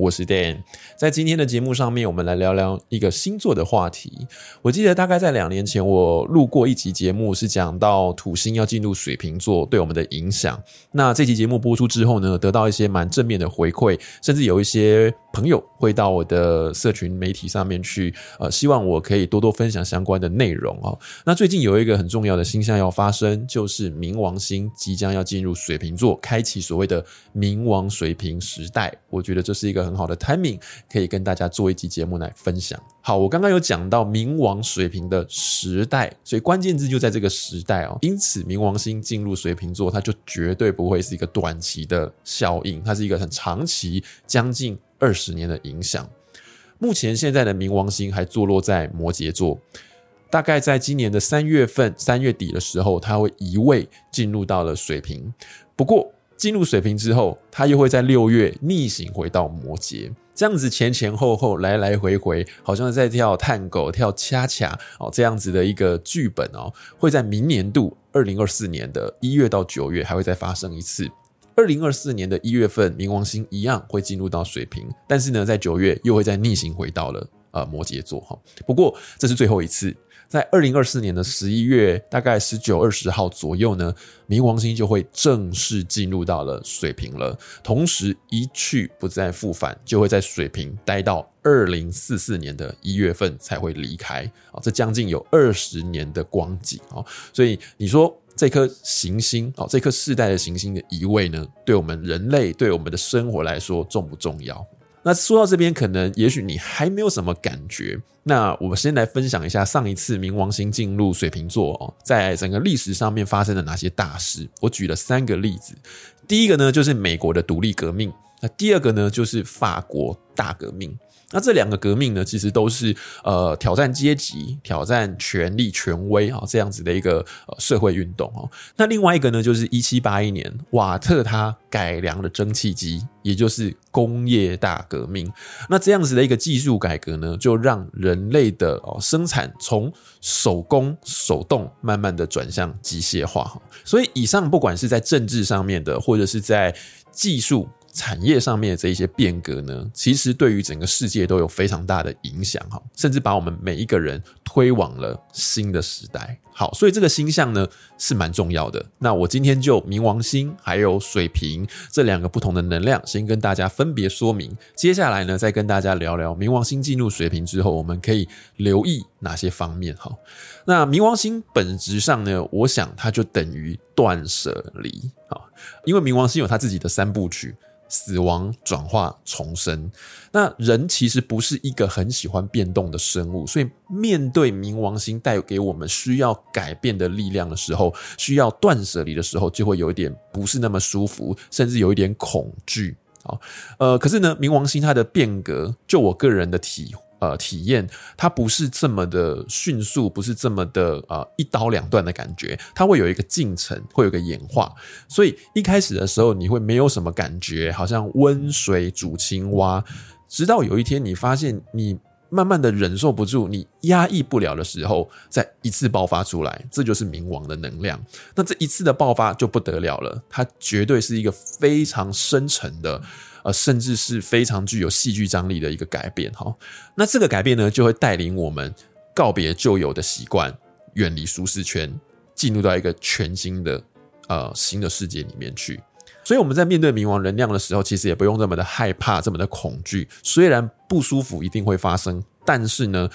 我是 Dan，在今天的节目上面，我们来聊聊一个星座的话题。我记得大概在两年前，我录过一集节目，是讲到土星要进入水瓶座对我们的影响。那这期节目播出之后呢，得到一些蛮正面的回馈，甚至有一些朋友会到我的社群媒体上面去，呃，希望我可以多多分享相关的内容哦。那最近有一个很重要的星象要发生，就是冥王星即将要进入水瓶座，开启所谓的冥王水瓶时代。我觉得这是一个很好的 timing 可以跟大家做一集节目来分享。好，我刚刚有讲到冥王水瓶的时代，所以关键字就在这个时代哦。因此，冥王星进入水瓶座，它就绝对不会是一个短期的效应，它是一个很长期，将近二十年的影响。目前现在的冥王星还坐落在摩羯座，大概在今年的三月份、三月底的时候，它会移位进入到了水瓶。不过，进入水瓶之后，它又会在六月逆行回到摩羯，这样子前前后后来来回回，好像在跳探狗、跳恰恰哦，这样子的一个剧本哦，会在明年度二零二四年的一月到九月还会再发生一次。二零二四年的一月份，冥王星一样会进入到水瓶，但是呢，在九月又会再逆行回到了呃摩羯座哈。不过这是最后一次。在二零二四年的十一月，大概十九、二十号左右呢，冥王星就会正式进入到了水瓶了。同时一去不再复返，就会在水瓶待到二零四四年的一月份才会离开啊！这将近有二十年的光景啊！所以你说这颗行星啊，这颗世代的行星的移位呢，对我们人类、对我们的生活来说重不重要？那说到这边，可能也许你还没有什么感觉。那我们先来分享一下上一次冥王星进入水瓶座哦，在整个历史上面发生的哪些大事。我举了三个例子，第一个呢就是美国的独立革命，那第二个呢就是法国大革命。那这两个革命呢，其实都是呃挑战阶级、挑战权力、权威啊这样子的一个呃社会运动哦。那另外一个呢，就是一七八一年瓦特他改良了蒸汽机，也就是工业大革命。那这样子的一个技术改革呢，就让人类的哦生产从手工手动慢慢的转向机械化哈。所以以上不管是在政治上面的，或者是在技术。产业上面的这一些变革呢，其实对于整个世界都有非常大的影响哈，甚至把我们每一个人推往了新的时代。好，所以这个星象呢是蛮重要的。那我今天就冥王星还有水瓶这两个不同的能量，先跟大家分别说明。接下来呢，再跟大家聊聊冥王星进入水瓶之后，我们可以留意哪些方面。哈，那冥王星本质上呢，我想它就等于断舍离啊，因为冥王星有它自己的三部曲。死亡、转化、重生。那人其实不是一个很喜欢变动的生物，所以面对冥王星带给我们需要改变的力量的时候，需要断舍离的时候，就会有一点不是那么舒服，甚至有一点恐惧。好，呃，可是呢，冥王星它的变革，就我个人的体。呃，体验它不是这么的迅速，不是这么的呃一刀两断的感觉，它会有一个进程，会有个演化。所以一开始的时候，你会没有什么感觉，好像温水煮青蛙。直到有一天，你发现你慢慢的忍受不住，你压抑不了的时候，再一次爆发出来，这就是冥王的能量。那这一次的爆发就不得了了，它绝对是一个非常深沉的。呃，甚至是非常具有戏剧张力的一个改变哈。那这个改变呢，就会带领我们告别旧有的习惯，远离舒适圈，进入到一个全新的呃新的世界里面去。所以我们在面对冥王能量的时候，其实也不用这么的害怕，这么的恐惧。虽然不舒服一定会发生，但是呢，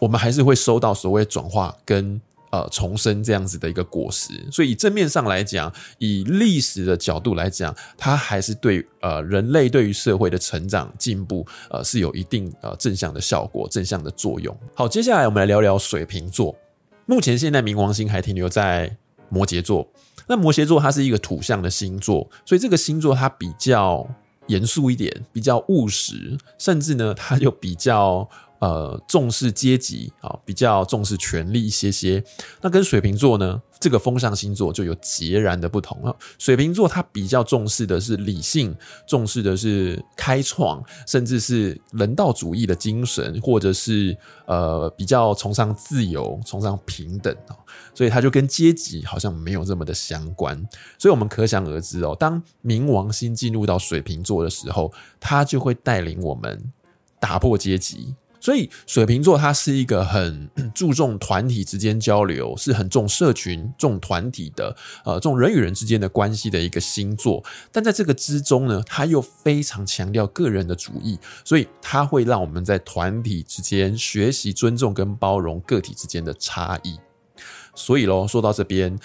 我们还是会收到所谓转化跟。呃，重生这样子的一个果实，所以以正面上来讲，以历史的角度来讲，它还是对呃人类对于社会的成长进步呃是有一定呃正向的效果、正向的作用。好，接下来我们来聊聊水瓶座。目前现在冥王星还停留在摩羯座，那摩羯座它是一个土象的星座，所以这个星座它比较严肃一点，比较务实，甚至呢，它就比较呃重视阶级啊，比较重视权力一些些。那跟水瓶座呢，这个风象星座就有截然的不同了。水瓶座它比较重视的是理性，重视的是开创，甚至是人道主义的精神，或者是呃比较崇尚自由、崇尚平等啊。所以它就跟阶级好像没有这么的相关。所以我们可想而知哦，当冥王星进入到水瓶座的时候，它就会带领我们打破阶级。所以水瓶座它是一个很 注重团体之间交流，是很重社群、重团体的，呃，重人与人之间的关系的一个星座。但在这个之中呢，它又非常强调个人的主义，所以它会让我们在团体之间学习尊重跟包容个体之间的差异。所以喽，说到这边，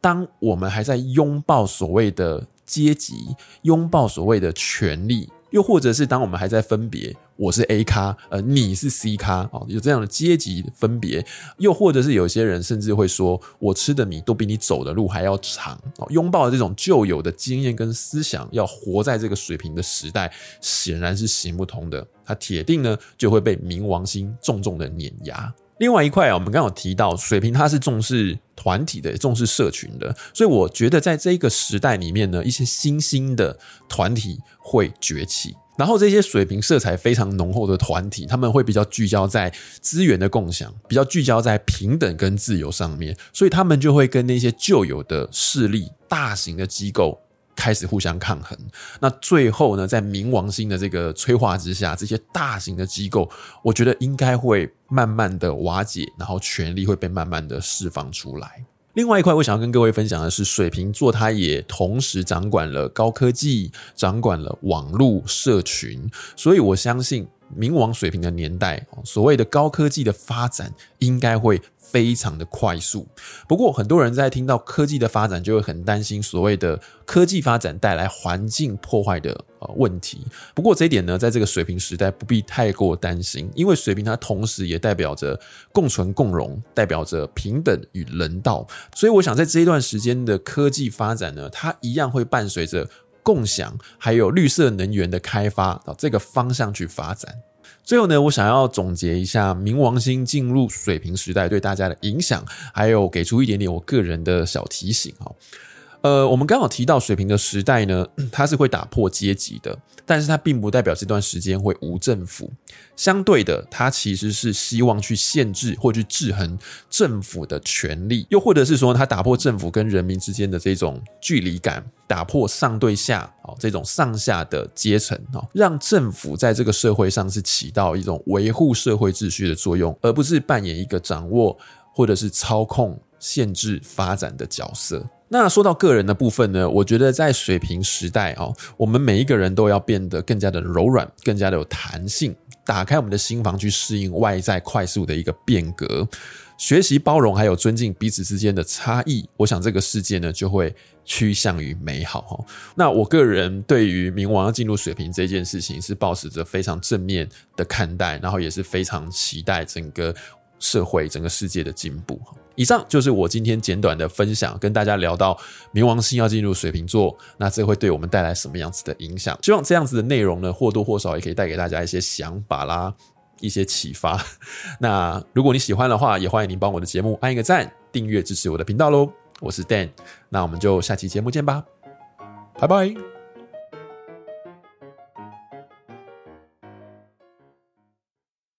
当我们还在拥抱所谓的阶级，拥抱所谓的权力。又或者是当我们还在分别，我是 A 咖，呃，你是 C 咖，哦，有这样的阶级分别。又或者是有些人甚至会说，我吃的米都比你走的路还要长。哦，拥抱这种旧有的经验跟思想，要活在这个水平的时代，显然是行不通的。它铁定呢就会被冥王星重重的碾压。另外一块啊，我们刚刚有提到水瓶，它是重视团体的，重视社群的，所以我觉得在这个时代里面呢，一些新兴的团体会崛起。然后这些水平色彩非常浓厚的团体，他们会比较聚焦在资源的共享，比较聚焦在平等跟自由上面，所以他们就会跟那些旧有的势力、大型的机构。开始互相抗衡，那最后呢，在冥王星的这个催化之下，这些大型的机构，我觉得应该会慢慢的瓦解，然后权力会被慢慢的释放出来。另外一块，我想要跟各位分享的是，水瓶座它也同时掌管了高科技，掌管了网络社群，所以我相信。冥王水瓶的年代，所谓的高科技的发展应该会非常的快速。不过，很多人在听到科技的发展，就会很担心所谓的科技发展带来环境破坏的呃问题。不过，这一点呢，在这个水平时代不必太过担心，因为水平它同时也代表着共存共荣，代表着平等与人道。所以，我想在这一段时间的科技发展呢，它一样会伴随着。共享还有绿色能源的开发到这个方向去发展。最后呢，我想要总结一下冥王星进入水瓶时代对大家的影响，还有给出一点点我个人的小提醒哈。呃，我们刚好提到水平的时代呢，它是会打破阶级的，但是它并不代表这段时间会无政府。相对的，它其实是希望去限制或去制衡政府的权力，又或者是说，它打破政府跟人民之间的这种距离感，打破上对下哦这种上下的阶层哦，让政府在这个社会上是起到一种维护社会秩序的作用，而不是扮演一个掌握或者是操控、限制发展的角色。那说到个人的部分呢，我觉得在水瓶时代哦，我们每一个人都要变得更加的柔软，更加的有弹性，打开我们的心房去适应外在快速的一个变革，学习包容，还有尊敬彼此之间的差异。我想这个世界呢就会趋向于美好哈。那我个人对于冥王要进入水瓶这件事情是保持着非常正面的看待，然后也是非常期待整个社会、整个世界的进步。以上就是我今天简短的分享，跟大家聊到冥王星要进入水瓶座，那这会对我们带来什么样子的影响？希望这样子的内容呢，或多或少也可以带给大家一些想法啦，一些启发。那如果你喜欢的话，也欢迎您帮我的节目按一个赞，订阅支持我的频道喽。我是 Dan，那我们就下期节目见吧，拜拜。